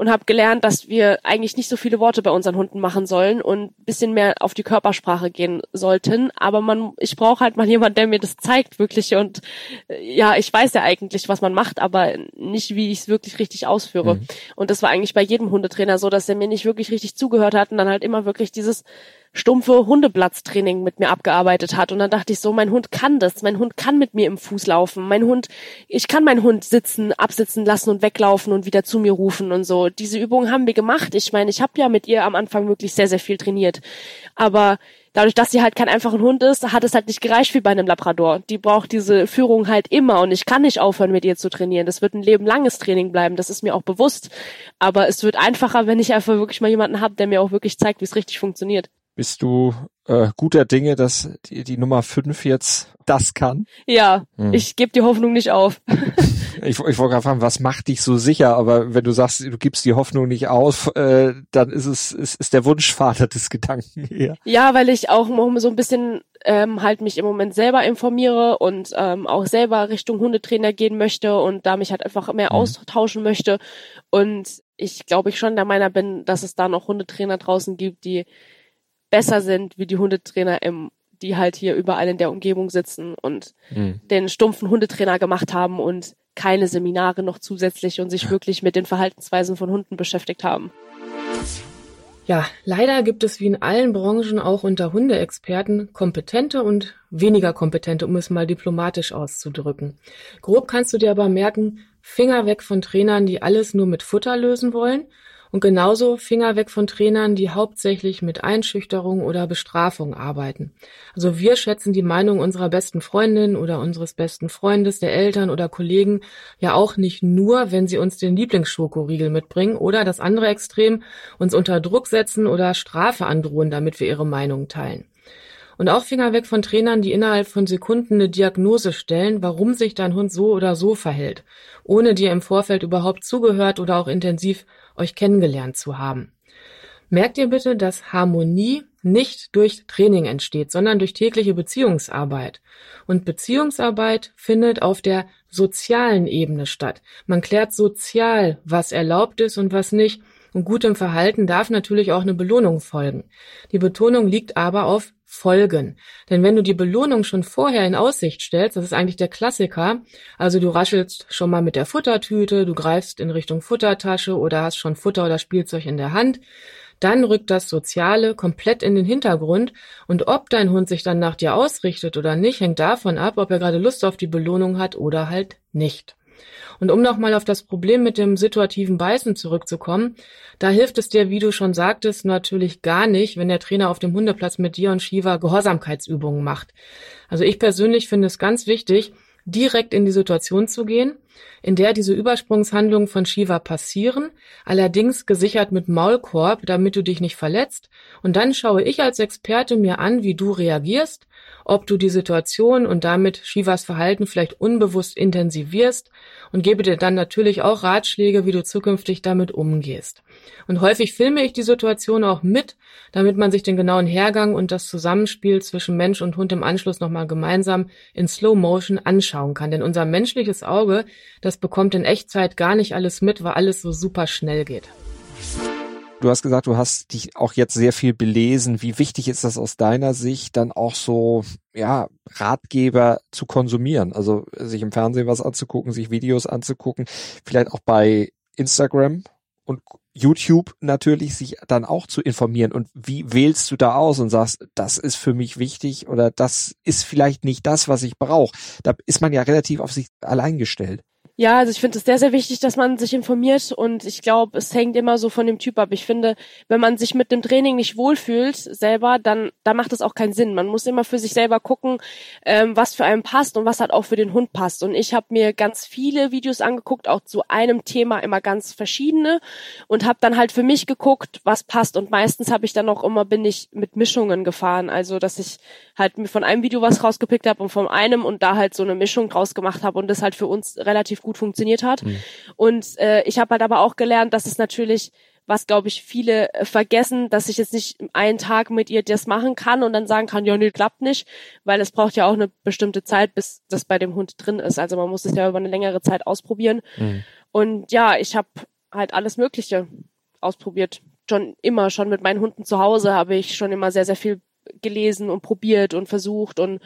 und habe gelernt, dass wir eigentlich nicht so viele Worte bei unseren Hunden machen sollen und bisschen mehr auf die Körpersprache gehen sollten. Aber man, ich brauche halt mal jemand, der mir das zeigt wirklich. Und äh, ja, ich weiß ja eigentlich, was man macht, aber nicht, wie ich es wirklich richtig ausführe. Mhm. Und das war eigentlich bei jedem Hundetrainer so, dass er mir nicht wirklich richtig zugehört hat und dann halt immer wirklich dieses stumpfe Hundeplatztraining mit mir abgearbeitet hat. Und dann dachte ich so, mein Hund kann das. Mein Hund kann mit mir im Fuß laufen. Mein Hund, ich kann meinen Hund sitzen, absitzen lassen und weglaufen und wieder zu mir rufen und so. Diese Übungen haben wir gemacht. Ich meine, ich habe ja mit ihr am Anfang wirklich sehr, sehr viel trainiert. Aber dadurch, dass sie halt kein einfacher Hund ist, hat es halt nicht gereicht wie bei einem Labrador. Die braucht diese Führung halt immer und ich kann nicht aufhören, mit ihr zu trainieren. Das wird ein lebenlanges Training bleiben, das ist mir auch bewusst. Aber es wird einfacher, wenn ich einfach wirklich mal jemanden habe, der mir auch wirklich zeigt, wie es richtig funktioniert. Bist du äh, guter Dinge, dass die, die Nummer 5 jetzt das kann? Ja, hm. ich gebe die Hoffnung nicht auf. ich, ich wollte gerade fragen, was macht dich so sicher? Aber wenn du sagst, du gibst die Hoffnung nicht auf, äh, dann ist es ist, ist der Wunschvater des Gedanken hier. Ja, weil ich auch so ein bisschen ähm, halt mich im Moment selber informiere und ähm, auch selber Richtung Hundetrainer gehen möchte und da mich halt einfach mehr mhm. austauschen möchte. Und ich glaube ich schon der Meinung bin, dass es da noch Hundetrainer draußen gibt, die besser sind wie die Hundetrainer im die halt hier überall in der Umgebung sitzen und mhm. den stumpfen Hundetrainer gemacht haben und keine Seminare noch zusätzlich und sich wirklich mit den Verhaltensweisen von Hunden beschäftigt haben. Ja, leider gibt es wie in allen Branchen auch unter Hundeexperten kompetente und weniger kompetente, um es mal diplomatisch auszudrücken. Grob kannst du dir aber merken, Finger weg von Trainern, die alles nur mit Futter lösen wollen und genauso Finger weg von Trainern, die hauptsächlich mit Einschüchterung oder Bestrafung arbeiten. Also wir schätzen die Meinung unserer besten Freundin oder unseres besten Freundes, der Eltern oder Kollegen ja auch nicht nur, wenn sie uns den Lieblingsschokoriegel mitbringen oder das andere Extrem uns unter Druck setzen oder Strafe androhen, damit wir ihre Meinung teilen. Und auch Finger weg von Trainern, die innerhalb von Sekunden eine Diagnose stellen, warum sich dein Hund so oder so verhält, ohne dir im Vorfeld überhaupt zugehört oder auch intensiv euch kennengelernt zu haben. Merkt ihr bitte, dass Harmonie nicht durch Training entsteht, sondern durch tägliche Beziehungsarbeit. Und Beziehungsarbeit findet auf der sozialen Ebene statt. Man klärt sozial, was erlaubt ist und was nicht. Und gutem Verhalten darf natürlich auch eine Belohnung folgen. Die Betonung liegt aber auf folgen. Denn wenn du die Belohnung schon vorher in Aussicht stellst, das ist eigentlich der Klassiker, also du raschelst schon mal mit der Futtertüte, du greifst in Richtung Futtertasche oder hast schon Futter oder Spielzeug in der Hand, dann rückt das Soziale komplett in den Hintergrund und ob dein Hund sich dann nach dir ausrichtet oder nicht, hängt davon ab, ob er gerade Lust auf die Belohnung hat oder halt nicht. Und um nochmal auf das Problem mit dem situativen Beißen zurückzukommen, da hilft es dir, wie du schon sagtest, natürlich gar nicht, wenn der Trainer auf dem Hundeplatz mit dir und Shiva Gehorsamkeitsübungen macht. Also ich persönlich finde es ganz wichtig, direkt in die Situation zu gehen, in der diese Übersprungshandlungen von Shiva passieren, allerdings gesichert mit Maulkorb, damit du dich nicht verletzt. Und dann schaue ich als Experte mir an, wie du reagierst, ob du die Situation und damit Shivas Verhalten vielleicht unbewusst intensivierst und gebe dir dann natürlich auch Ratschläge, wie du zukünftig damit umgehst. Und häufig filme ich die Situation auch mit, damit man sich den genauen Hergang und das Zusammenspiel zwischen Mensch und Hund im Anschluss nochmal gemeinsam in Slow Motion anschauen kann. Denn unser menschliches Auge, das bekommt in Echtzeit gar nicht alles mit, weil alles so super schnell geht. Du hast gesagt, du hast dich auch jetzt sehr viel belesen. Wie wichtig ist das aus deiner Sicht, dann auch so, ja, Ratgeber zu konsumieren? Also sich im Fernsehen was anzugucken, sich Videos anzugucken, vielleicht auch bei Instagram und YouTube natürlich sich dann auch zu informieren. Und wie wählst du da aus und sagst, das ist für mich wichtig oder das ist vielleicht nicht das, was ich brauche? Da ist man ja relativ auf sich allein gestellt. Ja, also ich finde es sehr, sehr wichtig, dass man sich informiert und ich glaube, es hängt immer so von dem Typ ab. Ich finde, wenn man sich mit dem Training nicht wohlfühlt selber, dann da macht es auch keinen Sinn. Man muss immer für sich selber gucken, ähm, was für einen passt und was halt auch für den Hund passt. Und ich habe mir ganz viele Videos angeguckt, auch zu einem Thema immer ganz verschiedene und habe dann halt für mich geguckt, was passt. Und meistens habe ich dann auch immer bin ich mit Mischungen gefahren, also dass ich halt mir von einem Video was rausgepickt habe und von einem und da halt so eine Mischung draus gemacht habe und das halt für uns relativ gut gut funktioniert hat. Mhm. Und äh, ich habe halt aber auch gelernt, dass es natürlich was glaube ich viele äh, vergessen, dass ich jetzt nicht einen Tag mit ihr das machen kann und dann sagen kann, ja, nee, klappt nicht, weil es braucht ja auch eine bestimmte Zeit, bis das bei dem Hund drin ist. Also man muss es ja über eine längere Zeit ausprobieren. Mhm. Und ja, ich habe halt alles Mögliche ausprobiert. Schon immer, schon mit meinen Hunden zu Hause habe ich schon immer sehr, sehr viel gelesen und probiert und versucht und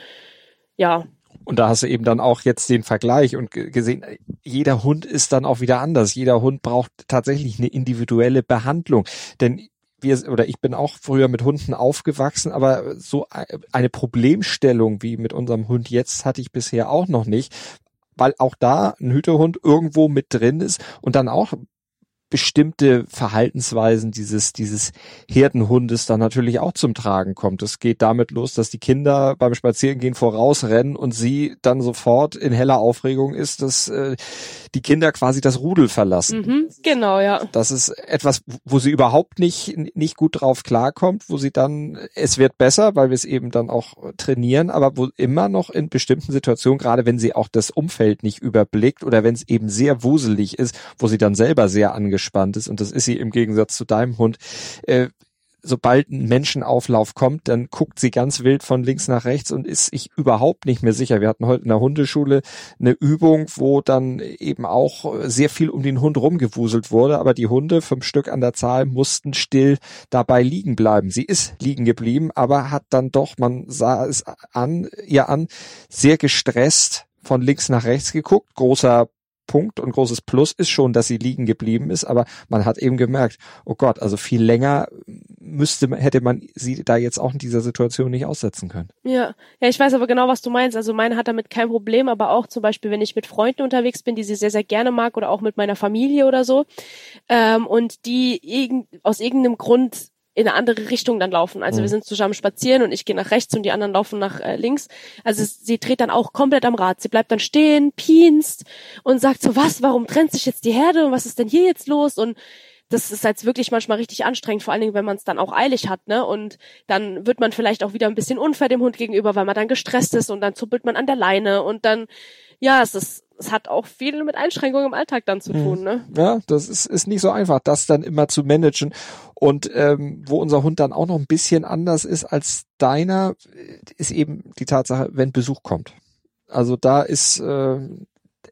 ja, und da hast du eben dann auch jetzt den Vergleich und gesehen, jeder Hund ist dann auch wieder anders. Jeder Hund braucht tatsächlich eine individuelle Behandlung. Denn wir oder ich bin auch früher mit Hunden aufgewachsen, aber so eine Problemstellung wie mit unserem Hund jetzt hatte ich bisher auch noch nicht, weil auch da ein Hütehund irgendwo mit drin ist und dann auch bestimmte Verhaltensweisen dieses, dieses Herdenhundes dann natürlich auch zum Tragen kommt. Es geht damit los, dass die Kinder beim Spazierengehen vorausrennen und sie dann sofort in heller Aufregung ist, dass äh, die Kinder quasi das Rudel verlassen. Mhm, genau, ja. Das ist etwas, wo sie überhaupt nicht, nicht gut drauf klarkommt, wo sie dann, es wird besser, weil wir es eben dann auch trainieren, aber wo immer noch in bestimmten Situationen, gerade wenn sie auch das Umfeld nicht überblickt oder wenn es eben sehr wuselig ist, wo sie dann selber sehr angespannt angespannt ist und das ist sie im Gegensatz zu deinem Hund. Äh, sobald ein Menschenauflauf kommt, dann guckt sie ganz wild von links nach rechts und ist sich überhaupt nicht mehr sicher. Wir hatten heute in der Hundeschule eine Übung, wo dann eben auch sehr viel um den Hund rumgewuselt wurde, aber die Hunde, fünf Stück an der Zahl, mussten still dabei liegen bleiben. Sie ist liegen geblieben, aber hat dann doch, man sah es an, ihr an, sehr gestresst von links nach rechts geguckt, großer Punkt und großes Plus ist schon, dass sie liegen geblieben ist, aber man hat eben gemerkt, oh Gott, also viel länger müsste, hätte man sie da jetzt auch in dieser Situation nicht aussetzen können. Ja, ja, ich weiß aber genau, was du meinst. Also meine hat damit kein Problem, aber auch zum Beispiel, wenn ich mit Freunden unterwegs bin, die sie sehr, sehr gerne mag oder auch mit meiner Familie oder so, ähm, und die irg aus irgendeinem Grund in eine andere Richtung dann laufen. Also mhm. wir sind zusammen spazieren und ich gehe nach rechts und die anderen laufen nach äh, links. Also sie dreht dann auch komplett am Rad. Sie bleibt dann stehen, pienst und sagt so, was, warum trennt sich jetzt die Herde und was ist denn hier jetzt los? Und das ist jetzt wirklich manchmal richtig anstrengend, vor allen Dingen, wenn man es dann auch eilig hat, ne? Und dann wird man vielleicht auch wieder ein bisschen unfair dem Hund gegenüber, weil man dann gestresst ist und dann zuppelt man an der Leine und dann, ja, es ist es hat auch viel mit Einschränkungen im Alltag dann zu mhm. tun. Ne? Ja, das ist, ist nicht so einfach, das dann immer zu managen. Und ähm, wo unser Hund dann auch noch ein bisschen anders ist als deiner, ist eben die Tatsache, wenn Besuch kommt. Also da ist äh,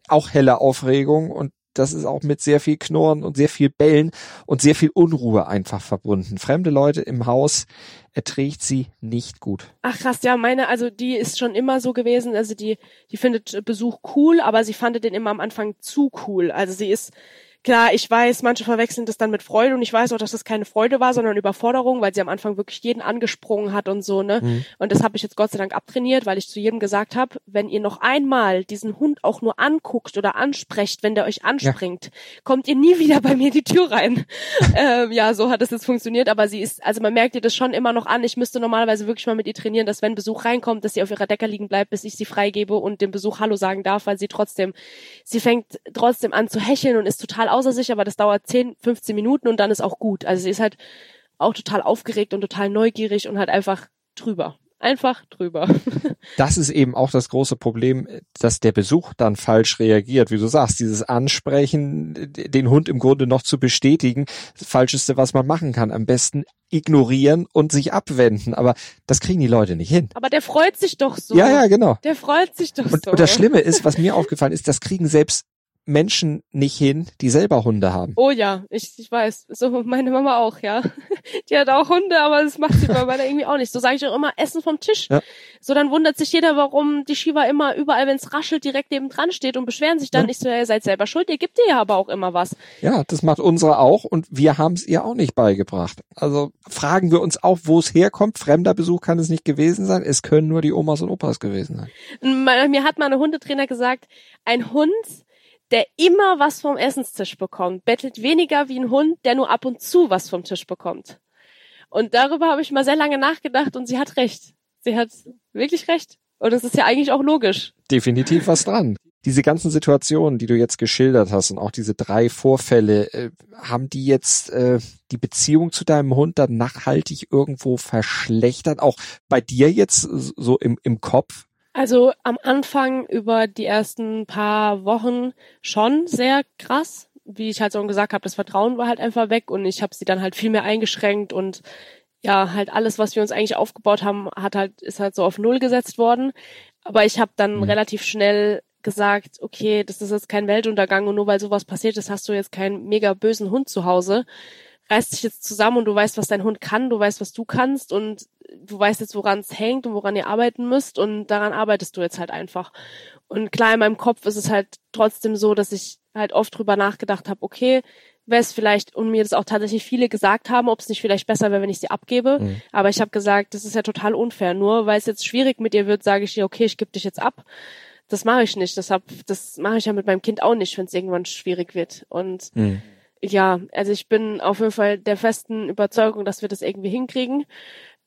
auch helle Aufregung und das ist auch mit sehr viel Knurren und sehr viel Bellen und sehr viel Unruhe einfach verbunden. Fremde Leute im Haus erträgt sie nicht gut. Ach krass, ja, meine, also die ist schon immer so gewesen, also die, die findet Besuch cool, aber sie fand den immer am Anfang zu cool. Also sie ist Klar, ich weiß, manche verwechseln das dann mit Freude und ich weiß auch, dass das keine Freude war, sondern Überforderung, weil sie am Anfang wirklich jeden angesprungen hat und so, ne? Mhm. Und das habe ich jetzt Gott sei Dank abtrainiert, weil ich zu jedem gesagt habe, wenn ihr noch einmal diesen Hund auch nur anguckt oder ansprecht, wenn der euch anspringt, ja. kommt ihr nie wieder bei mir die Tür rein. ähm, ja, so hat es jetzt funktioniert, aber sie ist, also man merkt ihr das schon immer noch an. Ich müsste normalerweise wirklich mal mit ihr trainieren, dass wenn Besuch reinkommt, dass sie auf ihrer Decke liegen bleibt, bis ich sie freigebe und dem Besuch Hallo sagen darf, weil sie trotzdem, sie fängt trotzdem an zu hecheln und ist total außer sich, aber das dauert 10, 15 Minuten und dann ist auch gut. Also sie ist halt auch total aufgeregt und total neugierig und halt einfach drüber. Einfach drüber. Das ist eben auch das große Problem, dass der Besuch dann falsch reagiert. Wie du sagst, dieses Ansprechen, den Hund im Grunde noch zu bestätigen, das Falscheste, was man machen kann. Am besten ignorieren und sich abwenden. Aber das kriegen die Leute nicht hin. Aber der freut sich doch so. Ja, ja, genau. Der freut sich doch und, so. Und das Schlimme ist, was mir aufgefallen ist, das kriegen selbst Menschen nicht hin, die selber Hunde haben. Oh ja, ich, ich weiß. So meine Mama auch, ja. Die hat auch Hunde, aber das macht sie bei meiner irgendwie auch nicht. So sage ich auch immer, Essen vom Tisch. Ja. So dann wundert sich jeder, warum die Shiva immer überall, wenn es raschelt, direkt neben dran steht und beschweren sich dann. Ja. Ich so, ja, ihr seid selber schuld, ihr gebt ihr ja aber auch immer was. Ja, das macht unsere auch und wir haben es ihr auch nicht beigebracht. Also fragen wir uns auch, wo es herkommt. Fremder Besuch kann es nicht gewesen sein. Es können nur die Omas und Opas gewesen sein. Mir hat mal eine Hundetrainer gesagt, ein Hund der immer was vom Essenstisch bekommt, bettelt weniger wie ein Hund, der nur ab und zu was vom Tisch bekommt. Und darüber habe ich mal sehr lange nachgedacht und sie hat recht. Sie hat wirklich recht. Und es ist ja eigentlich auch logisch. Definitiv was dran. Diese ganzen Situationen, die du jetzt geschildert hast und auch diese drei Vorfälle, äh, haben die jetzt äh, die Beziehung zu deinem Hund dann nachhaltig irgendwo verschlechtert? Auch bei dir jetzt so im, im Kopf? Also am Anfang über die ersten paar Wochen schon sehr krass. Wie ich halt so gesagt habe, das Vertrauen war halt einfach weg und ich habe sie dann halt viel mehr eingeschränkt und ja, halt alles, was wir uns eigentlich aufgebaut haben, hat halt, ist halt so auf Null gesetzt worden. Aber ich habe dann mhm. relativ schnell gesagt, okay, das ist jetzt kein Weltuntergang und nur weil sowas passiert ist, hast du jetzt keinen mega bösen Hund zu Hause. Reiß dich jetzt zusammen und du weißt, was dein Hund kann, du weißt, was du kannst und du weißt jetzt, woran es hängt und woran ihr arbeiten müsst und daran arbeitest du jetzt halt einfach. Und klar, in meinem Kopf ist es halt trotzdem so, dass ich halt oft drüber nachgedacht habe, okay, wäre es vielleicht, und mir das auch tatsächlich viele gesagt haben, ob es nicht vielleicht besser wäre, wenn ich sie abgebe. Mhm. Aber ich habe gesagt, das ist ja total unfair. Nur weil es jetzt schwierig mit ihr wird, sage ich dir, okay, ich gebe dich jetzt ab. Das mache ich nicht. Deshalb, das mache ich ja mit meinem Kind auch nicht, wenn es irgendwann schwierig wird. Und mhm. ja, also ich bin auf jeden Fall der festen Überzeugung, dass wir das irgendwie hinkriegen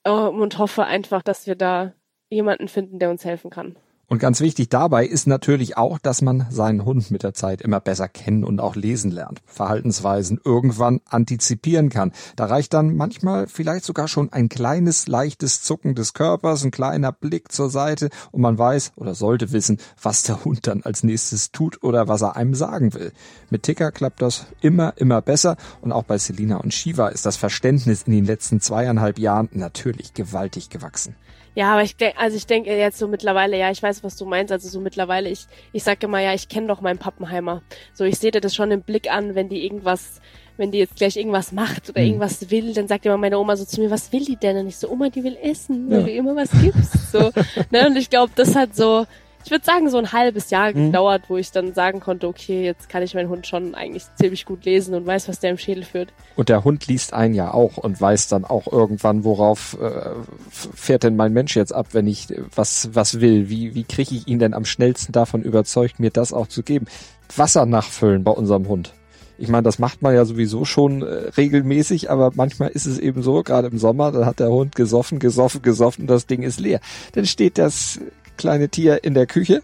und hoffe einfach, dass wir da jemanden finden, der uns helfen kann. Und ganz wichtig dabei ist natürlich auch, dass man seinen Hund mit der Zeit immer besser kennen und auch lesen lernt, Verhaltensweisen irgendwann antizipieren kann. Da reicht dann manchmal vielleicht sogar schon ein kleines, leichtes Zucken des Körpers, ein kleiner Blick zur Seite und man weiß oder sollte wissen, was der Hund dann als nächstes tut oder was er einem sagen will. Mit Ticker klappt das immer, immer besser und auch bei Selina und Shiva ist das Verständnis in den letzten zweieinhalb Jahren natürlich gewaltig gewachsen. Ja, aber ich denke, also ich denke jetzt so mittlerweile, ja, ich weiß, was du meinst. Also so mittlerweile, ich, ich sag immer, ja, ich kenne doch meinen Pappenheimer. So, ich sehe dir das schon im Blick an, wenn die irgendwas, wenn die jetzt gleich irgendwas macht oder mhm. irgendwas will, dann sagt immer meine Oma so zu mir, was will die denn? Und ich so, Oma, die will essen, weil ja. du immer was gibst. So, ne? Und ich glaube, das hat so, ich würde sagen, so ein halbes Jahr mhm. gedauert, wo ich dann sagen konnte, okay, jetzt kann ich meinen Hund schon eigentlich ziemlich gut lesen und weiß, was der im Schädel führt. Und der Hund liest einen ja auch und weiß dann auch irgendwann, worauf äh, fährt denn mein Mensch jetzt ab, wenn ich was, was will? Wie, wie kriege ich ihn denn am schnellsten davon überzeugt, mir das auch zu geben? Wasser nachfüllen bei unserem Hund. Ich meine, das macht man ja sowieso schon äh, regelmäßig, aber manchmal ist es eben so, gerade im Sommer, dann hat der Hund gesoffen, gesoffen, gesoffen und das Ding ist leer. Dann steht das kleine Tier in der Küche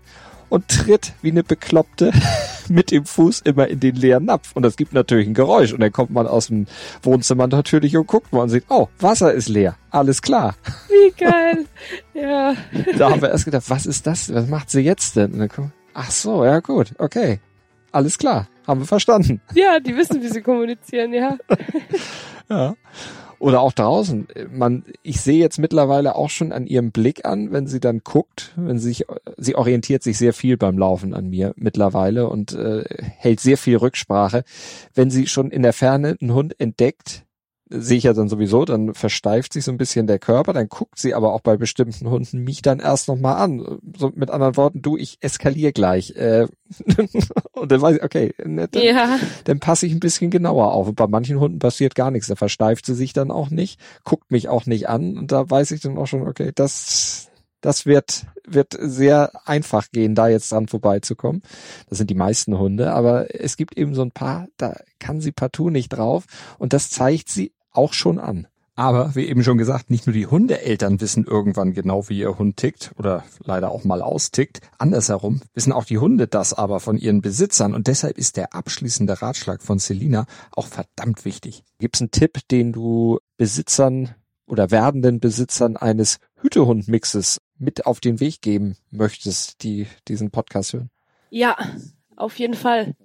und tritt wie eine Bekloppte mit dem Fuß immer in den leeren Napf. Und das gibt natürlich ein Geräusch. Und dann kommt man aus dem Wohnzimmer natürlich und guckt mal und sieht, oh, Wasser ist leer. Alles klar. Wie geil. ja. Da haben wir erst gedacht, was ist das? Was macht sie jetzt denn? Und dann kommt, ach so, ja gut, okay. Alles klar. Haben wir verstanden. Ja, die wissen, wie sie kommunizieren, ja. ja. Oder auch draußen. Man, ich sehe jetzt mittlerweile auch schon an ihrem Blick an, wenn sie dann guckt, wenn sie sich, sie orientiert sich sehr viel beim Laufen an mir mittlerweile und äh, hält sehr viel Rücksprache. Wenn sie schon in der Ferne einen Hund entdeckt, sehe ich ja dann sowieso, dann versteift sich so ein bisschen der Körper, dann guckt sie aber auch bei bestimmten Hunden mich dann erst nochmal an. So mit anderen Worten, du, ich eskaliere gleich. Äh, und dann weiß ich, okay, ne, dann, Ja. dann passe ich ein bisschen genauer auf. Und bei manchen Hunden passiert gar nichts. Da versteift sie sich dann auch nicht, guckt mich auch nicht an. Und da weiß ich dann auch schon, okay, das, das wird, wird sehr einfach gehen, da jetzt dran vorbeizukommen. Das sind die meisten Hunde. Aber es gibt eben so ein paar, da kann sie partout nicht drauf. Und das zeigt sie auch schon an. Aber wie eben schon gesagt, nicht nur die Hundeeltern wissen irgendwann genau, wie ihr Hund tickt oder leider auch mal austickt. Andersherum wissen auch die Hunde das aber von ihren Besitzern und deshalb ist der abschließende Ratschlag von Selina auch verdammt wichtig. Gibt es einen Tipp, den du Besitzern oder werdenden Besitzern eines Hütehundmixes mit auf den Weg geben möchtest, die diesen Podcast hören? Ja, auf jeden Fall.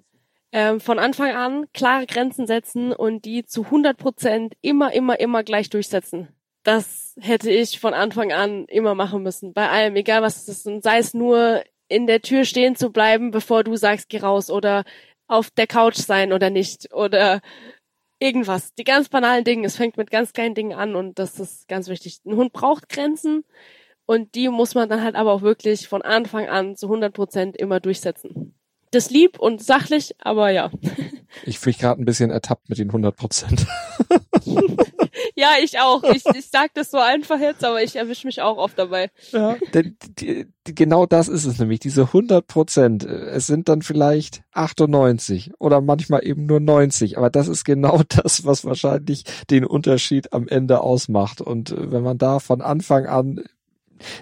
Ähm, von Anfang an klare Grenzen setzen und die zu 100 Prozent immer, immer, immer gleich durchsetzen. Das hätte ich von Anfang an immer machen müssen. Bei allem, egal was es ist. Und sei es nur in der Tür stehen zu bleiben, bevor du sagst, geh raus oder auf der Couch sein oder nicht oder irgendwas. Die ganz banalen Dinge. Es fängt mit ganz kleinen Dingen an und das ist ganz wichtig. Ein Hund braucht Grenzen und die muss man dann halt aber auch wirklich von Anfang an zu 100 Prozent immer durchsetzen. Das lieb und sachlich, aber ja. Ich fühle mich gerade ein bisschen ertappt mit den 100 Prozent. Ja, ich auch. Ich, ich sag das so einfach jetzt, aber ich erwische mich auch oft dabei. Ja, denn die, die, genau das ist es nämlich, diese 100 Prozent. Es sind dann vielleicht 98 oder manchmal eben nur 90, aber das ist genau das, was wahrscheinlich den Unterschied am Ende ausmacht. Und äh, wenn man da von Anfang an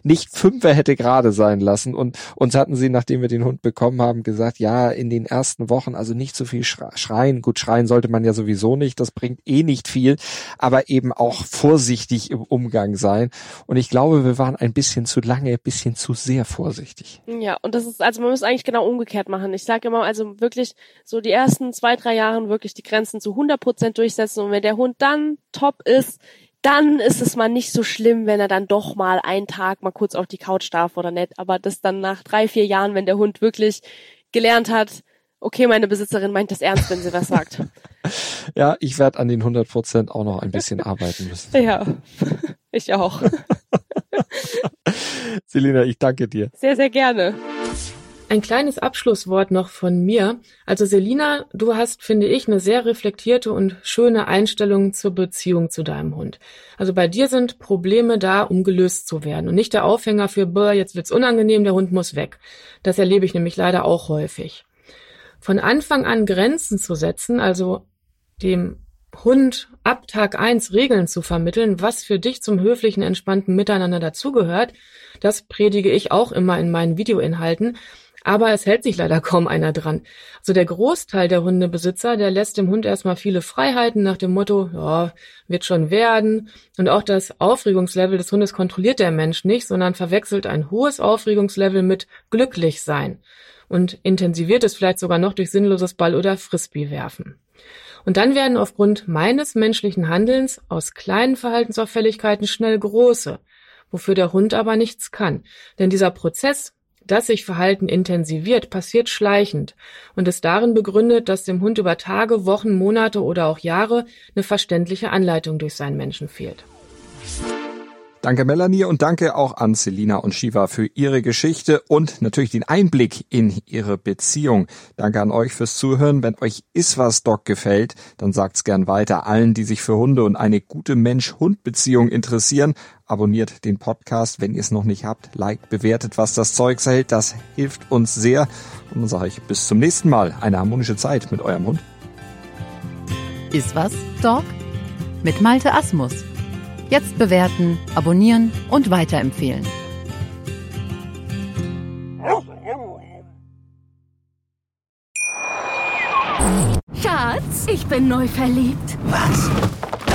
nicht Fünfer hätte gerade sein lassen und uns hatten sie, nachdem wir den Hund bekommen haben, gesagt, ja, in den ersten Wochen also nicht so viel schreien. Gut, schreien sollte man ja sowieso nicht, das bringt eh nicht viel, aber eben auch vorsichtig im Umgang sein. Und ich glaube, wir waren ein bisschen zu lange, ein bisschen zu sehr vorsichtig. Ja, und das ist, also man muss eigentlich genau umgekehrt machen. Ich sage immer, also wirklich so die ersten zwei, drei Jahren wirklich die Grenzen zu 100 Prozent durchsetzen und wenn der Hund dann top ist, dann ist es mal nicht so schlimm, wenn er dann doch mal einen Tag mal kurz auf die Couch darf oder nicht. Aber das dann nach drei, vier Jahren, wenn der Hund wirklich gelernt hat, okay, meine Besitzerin meint das ernst, wenn sie was sagt. Ja, ich werde an den 100 Prozent auch noch ein bisschen arbeiten müssen. Ja, ich auch. Selina, ich danke dir. Sehr, sehr gerne. Ein kleines Abschlusswort noch von mir. Also Selina, du hast, finde ich, eine sehr reflektierte und schöne Einstellung zur Beziehung zu deinem Hund. Also bei dir sind Probleme da, um gelöst zu werden und nicht der Aufhänger für, boah, jetzt wird's unangenehm, der Hund muss weg. Das erlebe ich nämlich leider auch häufig. Von Anfang an Grenzen zu setzen, also dem Hund ab Tag eins Regeln zu vermitteln, was für dich zum höflichen, entspannten Miteinander dazugehört, das predige ich auch immer in meinen Videoinhalten. Aber es hält sich leider kaum einer dran. Also der Großteil der Hundebesitzer, der lässt dem Hund erstmal viele Freiheiten nach dem Motto, ja, wird schon werden. Und auch das Aufregungslevel des Hundes kontrolliert der Mensch nicht, sondern verwechselt ein hohes Aufregungslevel mit glücklich sein. Und intensiviert es vielleicht sogar noch durch sinnloses Ball- oder Frisbee werfen. Und dann werden aufgrund meines menschlichen Handelns aus kleinen Verhaltensauffälligkeiten schnell große, wofür der Hund aber nichts kann. Denn dieser Prozess, dass sich Verhalten intensiviert, passiert schleichend und ist darin begründet, dass dem Hund über Tage, Wochen, Monate oder auch Jahre eine verständliche Anleitung durch seinen Menschen fehlt. Danke Melanie und danke auch an Selina und Shiva für ihre Geschichte und natürlich den Einblick in ihre Beziehung. Danke an euch fürs Zuhören. Wenn euch Iswas Doc gefällt, dann sagt's gern weiter allen, die sich für Hunde und eine gute Mensch-Hund-Beziehung interessieren. Abonniert den Podcast, wenn ihr es noch nicht habt. Liked, bewertet, was das Zeug hält. Das hilft uns sehr. Und dann sage ich bis zum nächsten Mal. Eine harmonische Zeit mit eurem Hund. Ist was, Dog? Mit Malte Asmus. Jetzt bewerten, abonnieren und weiterempfehlen. Schatz, ich bin neu verliebt. Was?